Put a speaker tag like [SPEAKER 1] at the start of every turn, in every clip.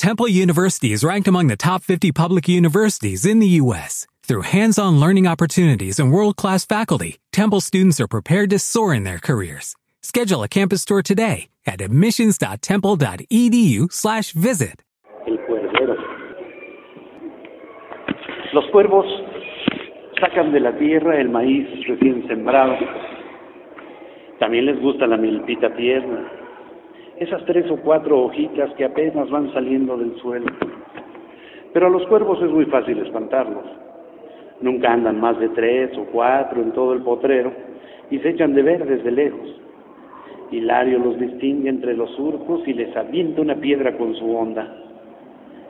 [SPEAKER 1] Temple University is ranked among the top 50 public universities in the U.S. Through hands-on learning opportunities and world-class faculty, Temple students are prepared to soar in their careers. Schedule a campus tour today at admissions.temple.edu/visit.
[SPEAKER 2] Los cuervos sacan de la tierra el maíz recién sembrado. También les gusta la milpita tierna, esas tres o cuatro hojitas que apenas van saliendo del suelo. Pero a los cuervos es muy fácil espantarlos. Nunca andan más de tres o cuatro en todo el potrero y se echan de ver desde lejos. Hilario los distingue entre los surcos y les avienta una piedra con su onda.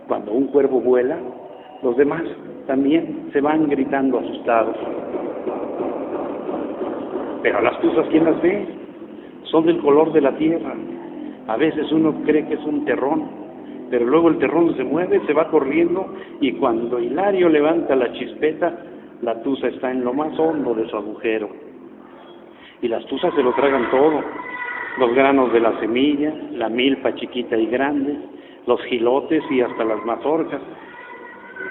[SPEAKER 2] Cuando un cuervo vuela, los demás también se van gritando asustados. Pero las tuzas, ¿quién las ve? Son del color de la tierra. A veces uno cree que es un terrón, pero luego el terrón se mueve, se va corriendo y cuando Hilario levanta la chispeta, la tuza está en lo más hondo de su agujero. Y las tuzas se lo tragan todo, los granos de la semilla, la milpa chiquita y grande, los gilotes y hasta las mazorcas.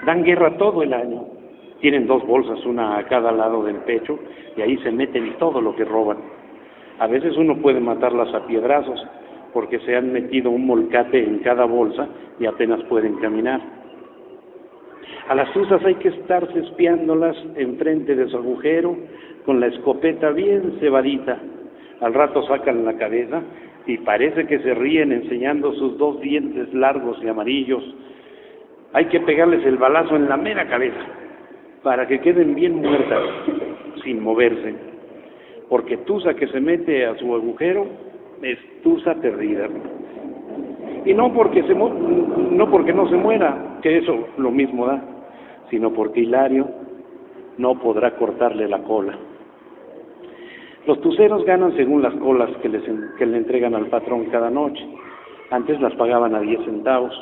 [SPEAKER 2] Dan guerra todo el año. Tienen dos bolsas, una a cada lado del pecho, y ahí se meten todo lo que roban. A veces uno puede matarlas a piedrazos, porque se han metido un molcate en cada bolsa y apenas pueden caminar. A las tuzas hay que estarse espiándolas enfrente de su agujero con la escopeta bien cebadita. Al rato sacan la cabeza y parece que se ríen enseñando sus dos dientes largos y amarillos. Hay que pegarles el balazo en la mera cabeza para que queden bien muertas sin moverse. Porque tuza que se mete a su agujero es tuza perdida. Y no porque, se no porque no se muera, que eso lo mismo da, sino porque Hilario no podrá cortarle la cola. Los tuceros ganan según las colas que, les, que le entregan al patrón cada noche. Antes las pagaban a 10 centavos.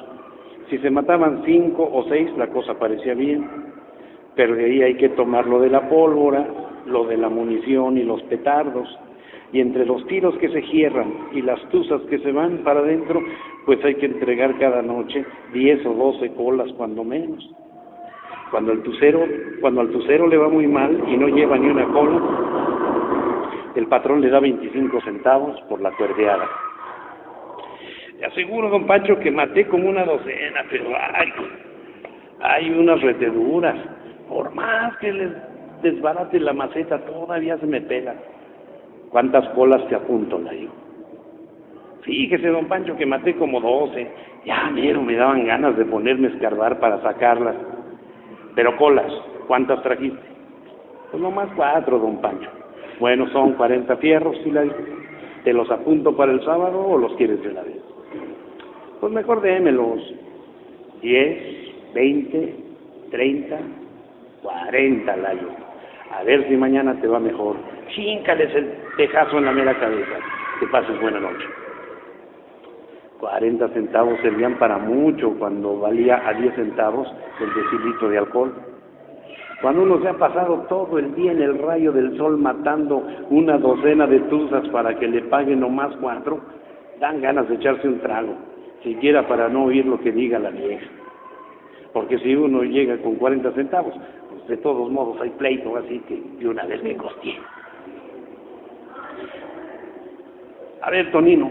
[SPEAKER 2] Si se mataban cinco o seis, la cosa parecía bien. Pero de ahí hay que tomar lo de la pólvora, lo de la munición y los petardos y entre los tiros que se cierran y las tuzas que se van para adentro, pues hay que entregar cada noche 10 o 12 colas cuando menos. Cuando el tucero, cuando al tucero le va muy mal y no lleva ni una cola, el patrón le da 25 centavos por la cuerdeada. Le aseguro, don Pancho, que maté como una docena, pero hay, hay unas reteduras. Por más que les desbarate la maceta, todavía se me pega. ¿Cuántas colas te apunto, Layo? Fíjese, don Pancho, que maté como doce. Ya, mero, me daban ganas de ponerme a escarbar para sacarlas. Pero colas, ¿cuántas trajiste? Pues nomás cuatro, don Pancho. Bueno, son cuarenta fierros, ¿sí, Layo? ¿Te los apunto para el sábado o los quieres de la vez? Pues mejor démelos. Diez, veinte, treinta, cuarenta, Layo. A ver si mañana te va mejor. Chíncales el tejazo en la mera cabeza. Que pases buena noche. 40 centavos servían para mucho cuando valía a 10 centavos el decilitro de alcohol. Cuando uno se ha pasado todo el día en el rayo del sol matando una docena de tuzas para que le paguen nomás cuatro, dan ganas de echarse un trago, siquiera para no oír lo que diga la vieja. Porque si uno llega con 40 centavos, pues de todos modos hay pleito, así que de una vez me costé. A ver, Tonino,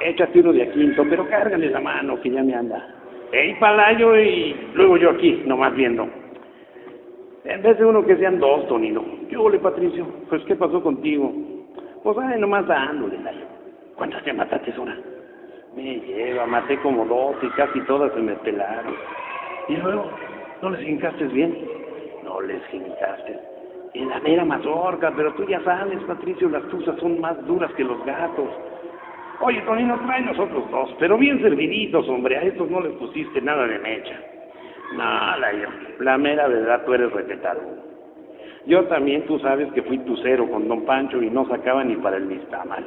[SPEAKER 2] échate uno de a quinto, pero cárgale la mano que ya me anda. Ey, palayo y luego yo aquí, nomás viendo. En vez de uno que sean dos, Tonino. ¿Qué ole, Patricio? Pues, ¿qué pasó contigo? Pues, ay, nomás dándole, Layo. ¿Cuántas te mataste, una? Me lleva, maté como dos y casi todas se me pelaron. Y luego, ¿no les hincaste bien? No les hincaste. En la mera mazorca, pero tú ya sabes, Patricio, las tuzas son más duras que los gatos. Oye, Tonino, trae nosotros dos, pero bien serviditos, hombre. A estos no les pusiste nada de mecha. No, la, la mera verdad, tú eres respetado. Yo también, tú sabes que fui tucero con don Pancho y no sacaba ni para el mal.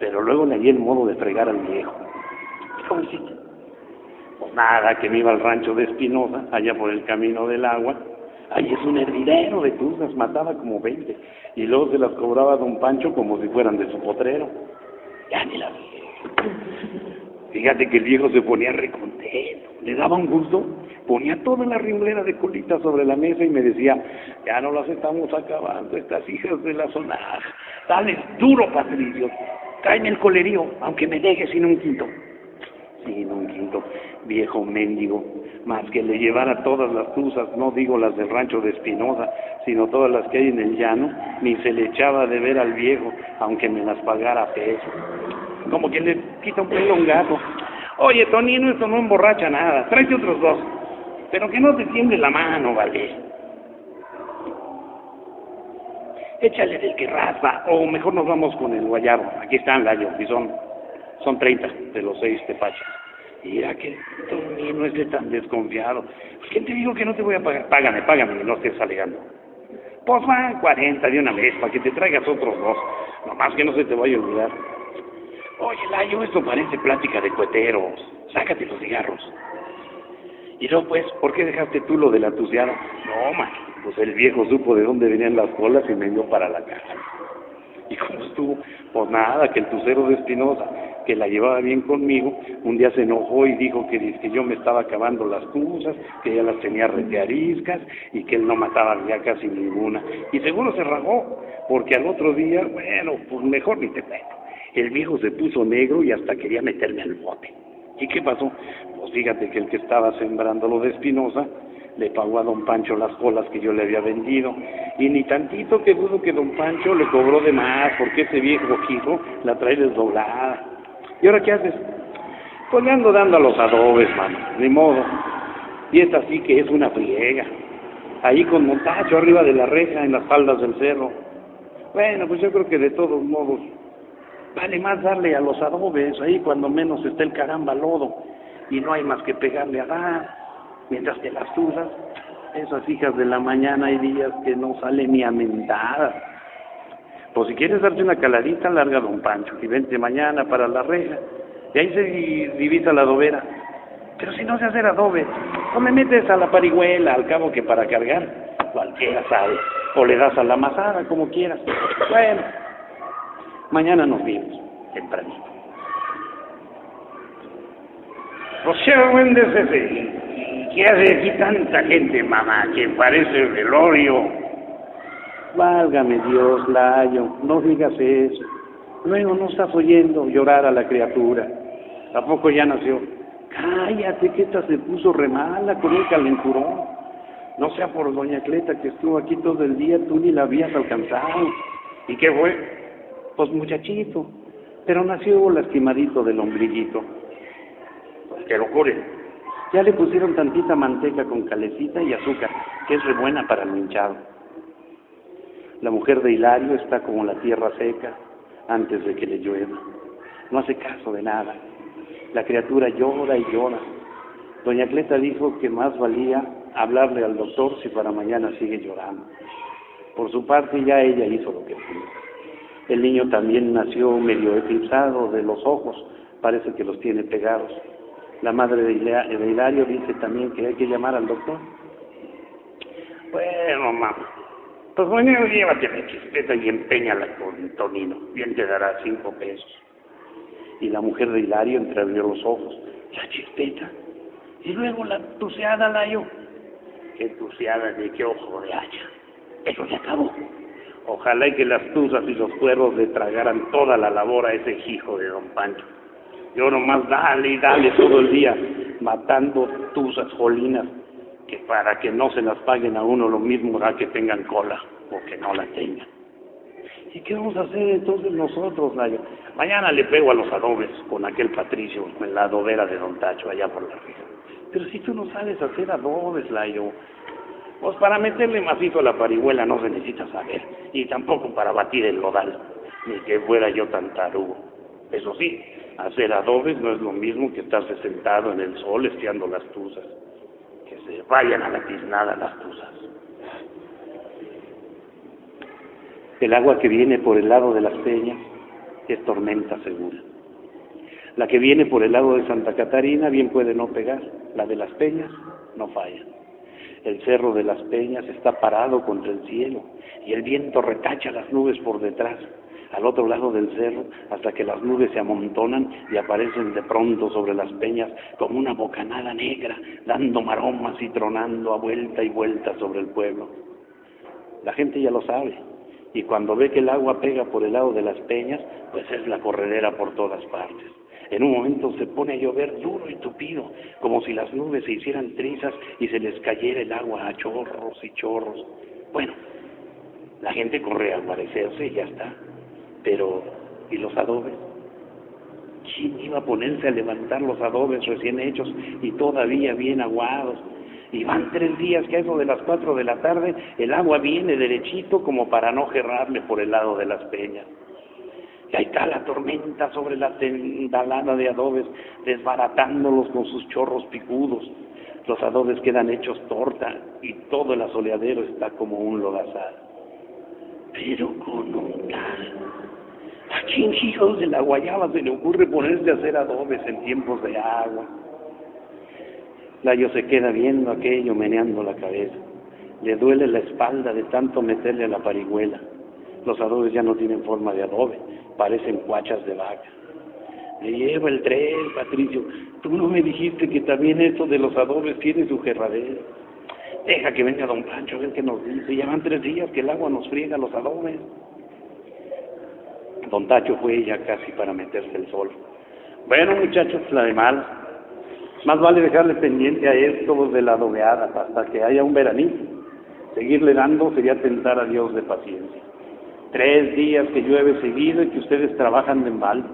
[SPEAKER 2] Pero luego le di el modo de fregar al viejo. Pues nada, que me iba al rancho de Espinosa, allá por el camino del agua. Ahí es un hervidero de tuzas, mataba como veinte. Y luego se las cobraba don Pancho como si fueran de su potrero. Ya ni la. Fíjate que el viejo se ponía recontento, le daba un gusto, ponía toda la rimblera de colita sobre la mesa y me decía, ya no las estamos acabando, estas hijas de la zona, dale duro, Patricio, tráeme el colerío, aunque me dejes sin un quinto. Sin un quinto, viejo mendigo, más que le llevara todas las tuzas, no digo las del rancho de Espinosa, sino todas las que hay en el llano, ni se le echaba de ver al viejo, aunque me las pagara peso como que le quita un pelo a un gato. Oye, Tonino, esto no emborracha nada, tráete otros dos, pero que no te tiemble la mano, vale. Échale del que raspa, o mejor nos vamos con el guayabo. Aquí están, Layo, y son, son 30 de los seis tepachas. Mira que Tonino es de tan desconfiado. ¿Quién te dijo que no te voy a pagar? Págame, págame, no estés alegando. Pues van 40 de una vez para que te traigas otros dos. Nomás que no se te vaya a olvidar. Oye, Layo, esto parece plática de cueteros. Sácate los cigarros. Y no, pues, ¿por qué dejaste tú lo de la tuciada? No, man, pues el viejo supo de dónde venían las colas y me dio para la casa. ¿Y cómo estuvo? Pues nada, que el tucero de Espinosa, que la llevaba bien conmigo, un día se enojó y dijo que, que yo me estaba acabando las tuzas, que ya las tenía reteariscas y que él no mataba ya casi ninguna. Y seguro se ragó, porque al otro día, bueno, pues mejor ni te cuento. El viejo se puso negro y hasta quería meterme al bote. ¿Y qué pasó? Pues fíjate que el que estaba sembrando lo de Espinosa le pagó a don Pancho las colas que yo le había vendido. Y ni tantito que dudo que don Pancho le cobró de más, porque ese viejo hijo la trae desdoblada. ¿Y ahora qué haces? Pues le ando dando a los adobes, mano, ni modo. Y esta sí que es una friega. Ahí con montacho arriba de la reja, en las faldas del cerro. Bueno, pues yo creo que de todos modos Vale más darle a los adobes, ahí cuando menos está el caramba lodo, y no hay más que pegarle a dar, mientras que las tuzas, esas hijas de la mañana hay días que no salen ni a. Pues si quieres darte una caladita, larga don Pancho, y vente mañana para la reja, y ahí se divisa la adobera. Pero si no sé hacer adobe, no me metes a la parihuela, al cabo que para cargar, cualquiera sabe, o le das a la masada, como quieras. Bueno, Mañana nos vemos, tempranito. ¿qué hace aquí tanta gente, mamá? Que parece velorio. Válgame Dios, Layo, no digas eso. Luego no estás oyendo llorar a la criatura. Tampoco ya nació. Cállate, que esta se puso remala con el calenturón. No sea por doña Cleta que estuvo aquí todo el día, tú ni la habías alcanzado. ¿Y qué fue? pues muchachito, pero nació lastimadito del ombliguito. Pues que lo curen. Ya le pusieron tantita manteca con calecita y azúcar, que es re buena para el hinchado. La mujer de Hilario está como la tierra seca antes de que le llueva. No hace caso de nada. La criatura llora y llora. Doña Cleta dijo que más valía hablarle al doctor si para mañana sigue llorando. Por su parte ya ella hizo lo que pudo. El niño también nació medio eclipsado de los ojos, parece que los tiene pegados. La madre de Hilario dice también que hay que llamar al doctor. Bueno, mamá, pues bueno, llévate la chispeta y empeñala con Tonino, bien te dará cinco pesos. Y la mujer de Hilario entreabrió los ojos. La chispeta. Y luego la tuceada, Layo. ¿Qué tuceada de qué ojo de hacha? Eso se acabó. Ojalá y que las tuzas y los cuervos le tragaran toda la labor a ese hijo de don Pancho. Yo nomás dale y dale todo el día, matando tuzas jolinas, que para que no se las paguen a uno lo mismo da que tengan cola o que no la tengan. ¿Y qué vamos a hacer entonces nosotros, Layo? Mañana le pego a los adobes con aquel Patricio en la adobera de Don Tacho allá por la rija. Pero si tú no sabes hacer adobes, Layo, pues para meterle macizo a la parihuela no se necesita saber, y tampoco para batir el lodal, ni que fuera yo tan tarugo. Eso sí, hacer adobes no es lo mismo que estarse sentado en el sol estiando las tuzas. Que se vayan a la tiznada las tuzas. El agua que viene por el lado de las peñas es tormenta segura. La que viene por el lado de Santa Catarina bien puede no pegar, la de las peñas no falla. El cerro de las peñas está parado contra el cielo y el viento retacha las nubes por detrás. Al otro lado del cerro, hasta que las nubes se amontonan y aparecen de pronto sobre las peñas como una bocanada negra, dando maromas y tronando a vuelta y vuelta sobre el pueblo. La gente ya lo sabe, y cuando ve que el agua pega por el lado de las peñas, pues es la corredera por todas partes. En un momento se pone a llover duro y tupido, como si las nubes se hicieran trizas y se les cayera el agua a chorros y chorros. Bueno, la gente corre a guarecerse y ya está. Pero, ¿y los adobes? ¿Quién iba a ponerse a levantar los adobes recién hechos y todavía bien aguados? Y van tres días que a eso de las cuatro de la tarde el agua viene derechito como para no gerrarle por el lado de las peñas. Y ahí está la tormenta sobre la tendalada de adobes, desbaratándolos con sus chorros picudos. Los adobes quedan hechos torta y todo el asoleadero está como un lodazal. Pero con un tal. ¿A quién hijos de la guayaba se le ocurre ponerse a hacer adobes en tiempos de agua? Layo se queda viendo aquello, meneando la cabeza. Le duele la espalda de tanto meterle a la parihuela. Los adobes ya no tienen forma de adobe, parecen cuachas de vaca. Me lleva el tren, Patricio. Tú no me dijiste que también esto de los adobes tiene su gerradero. Deja que venga don Pancho a ver qué nos dice. Llevan tres días que el agua nos friega los adobes. Don Tacho fue ya casi para meterse el sol. Bueno, muchachos, la de mal. Más vale dejarle pendiente a esto de la adobeada hasta que haya un veranito. Seguirle dando sería tentar a Dios de paciencia. Tres días que llueve seguido y que ustedes trabajan de mal.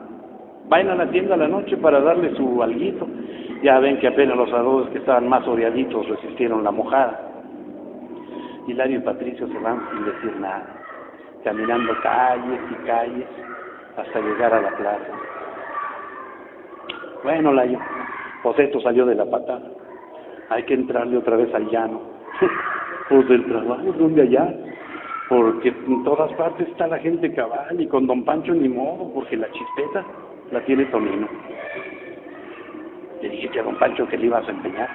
[SPEAKER 2] Vayan a la tienda a la noche para darle su alguito. Ya ven que apenas los adobes que estaban más oreaditos resistieron la mojada. Hilario y Patricio se van sin decir nada, caminando calles y calles hasta llegar a la plaza. Bueno, Layo, pues esto salió de la patada. Hay que entrarle otra vez al llano. pues del trabajo, ¿dónde allá? Porque en todas partes está la gente cabal y con don Pancho ni modo, porque la chispeta la tiene Tonino. Le dije a don Pancho que le ibas a empeñar.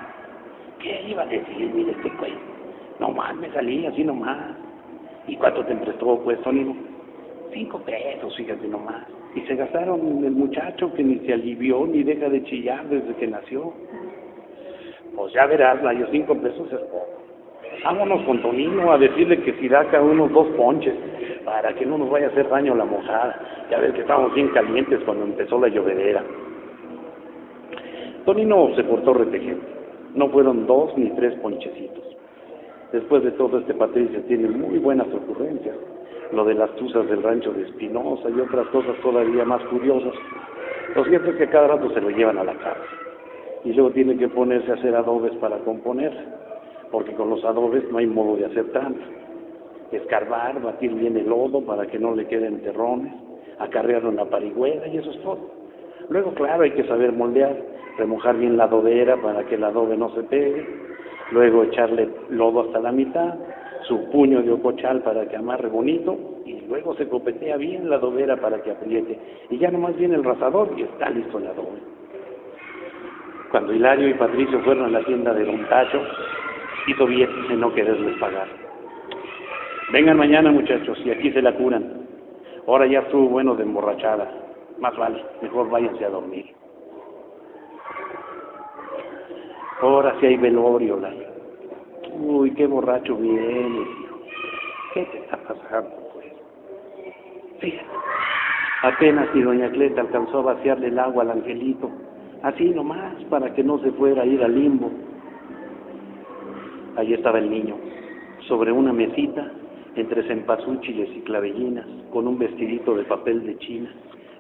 [SPEAKER 2] ¿Qué iba a decir? Mire este pues. No más, me salí así nomás. ¿Y cuánto te prestó pues Tonino? Cinco pesos, fíjate nomás. Y se gastaron el muchacho que ni se alivió ni deja de chillar desde que nació. Pues ya verás, la yo cinco pesos es poco. Vámonos con Tonino a decirle que si da cada uno dos ponches para que no nos vaya a hacer daño la mojada. Ya ves que estábamos bien calientes cuando empezó la llovedera. Tonino se portó retejente. No fueron dos ni tres ponchecitos. Después de todo, este Patricio tiene muy buenas ocurrencias. Lo de las tuzas del rancho de Espinosa y otras cosas todavía más curiosas. Lo cierto es que cada rato se lo llevan a la casa. Y luego tiene que ponerse a hacer adobes para componer, porque con los adobes no hay modo de hacer tanto. Escarbar, batir bien el lodo para que no le queden terrones, acarrearlo en la parihuela y eso es todo. Luego, claro, hay que saber moldear, remojar bien la adobera para que el adobe no se pegue, luego echarle lodo hasta la mitad, su puño de ocochal para que amarre bonito y luego se copetea bien la adobera para que apriete y ya nomás viene el rasador y está listo el adobe. Cuando Hilario y Patricio fueron a la tienda de Don Tacho, hizo bien en no quererles pagar. Vengan mañana muchachos y aquí se la curan. Ahora ya estuvo bueno de emborrachada. Más vale, mejor váyanse a dormir. Ahora sí hay velorio, Layo. Uy, qué borracho vienes, hijo. ¿Qué te está pasando, pues? Fíjate, apenas si doña Cleta alcanzó a vaciarle el agua al angelito, así nomás, para que no se fuera a ir al limbo. Allí estaba el niño, sobre una mesita, entre cempasúchiles y clavellinas, con un vestidito de papel de china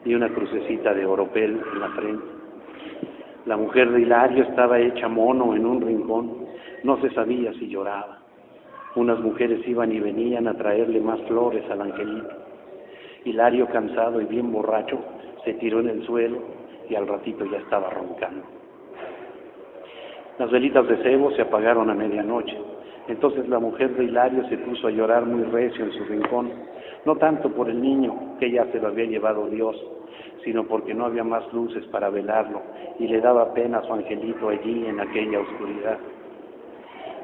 [SPEAKER 2] y una crucecita de oropel en la frente. La mujer de Hilario estaba hecha mono en un rincón, no se sabía si lloraba. Unas mujeres iban y venían a traerle más flores al angelito. Hilario, cansado y bien borracho, se tiró en el suelo y al ratito ya estaba roncando. Las velitas de cebo se apagaron a medianoche. Entonces la mujer de Hilario se puso a llorar muy recio en su rincón, no tanto por el niño, que ya se lo había llevado Dios, sino porque no había más luces para velarlo y le daba pena a su angelito allí en aquella oscuridad.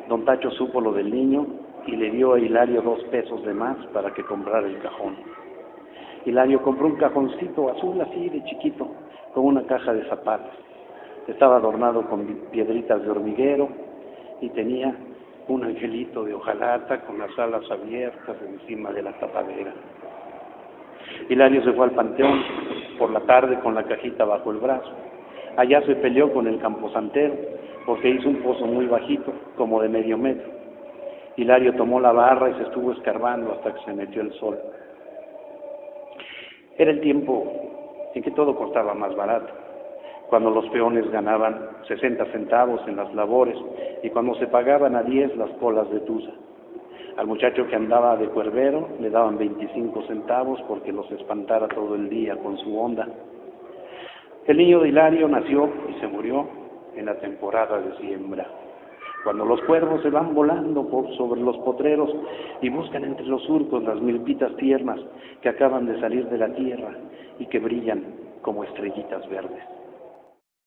[SPEAKER 2] Don Tacho supo lo del niño y le dio a Hilario dos pesos de más para que comprara el cajón. Hilario compró un cajoncito azul así de chiquito, con una caja de zapatos. Estaba adornado con piedritas de hormiguero y tenía un angelito de hojalata con las alas abiertas encima de la tapadera. Hilario se fue al panteón por la tarde con la cajita bajo el brazo. Allá se peleó con el camposantero porque hizo un pozo muy bajito, como de medio metro. Hilario tomó la barra y se estuvo escarbando hasta que se metió el sol. Era el tiempo en que todo costaba más barato, cuando los peones ganaban 60 centavos en las labores y cuando se pagaban a 10 las colas de tusa. Al muchacho que andaba de cuervero le daban 25 centavos porque los espantara todo el día con su onda. El niño de Hilario nació y se murió en la temporada de siembra, cuando los cuervos se van volando por sobre los potreros y buscan entre los surcos las milpitas tiernas que acaban de salir de la tierra y que brillan como estrellitas verdes.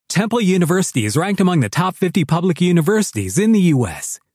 [SPEAKER 1] Temple University is ranked among the top 50 public universities in the U.S.